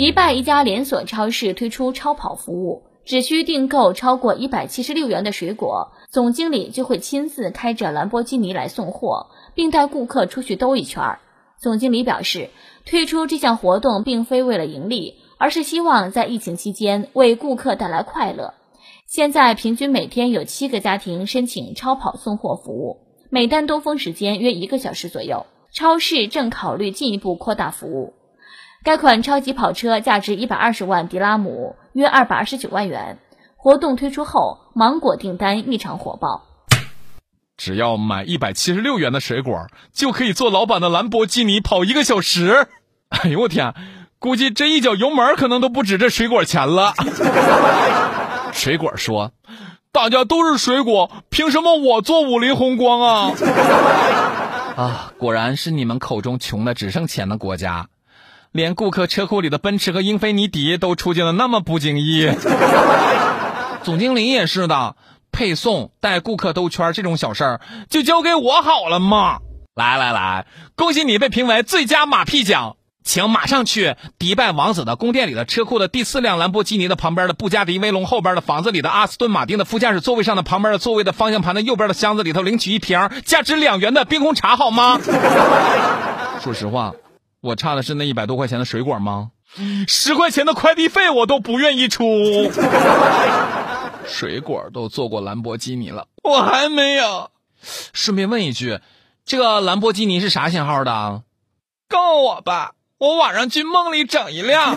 迪拜一家连锁超市推出超跑服务，只需订购超过一百七十六元的水果，总经理就会亲自开着兰博基尼来送货，并带顾客出去兜一圈。总经理表示，推出这项活动并非为了盈利，而是希望在疫情期间为顾客带来快乐。现在平均每天有七个家庭申请超跑送货服务，每单兜风时间约一个小时左右。超市正考虑进一步扩大服务。该款超级跑车价值一百二十万迪拉姆，约二百二十九万元。活动推出后，芒果订单异常火爆。只要买一百七十六元的水果，就可以坐老板的兰博基尼跑一个小时。哎呦我天，估计这一脚油门可能都不止这水果钱了。水果说：“大家都是水果，凭什么我坐五菱宏光啊？” 啊，果然是你们口中穷的只剩钱的国家。连顾客车库里的奔驰和英菲尼迪都出现了那么不经意，总经理也是的，配送带顾客兜圈这种小事儿就交给我好了嘛！来来来，恭喜你被评为最佳马屁奖，请马上去迪拜王子的宫殿里的车库的第四辆兰博基尼的旁边的布加迪威龙后边的房子里的阿斯顿马丁的副驾驶座位上的旁边的座位的方向盘的右边的箱子里头领取一瓶价值两元的冰红茶好吗？说实话。我差的是那一百多块钱的水果吗？十块钱的快递费我都不愿意出。水果都坐过兰博基尼了，我还没有。顺便问一句，这个兰博基尼是啥型号的？告诉我吧，我晚上去梦里整一辆。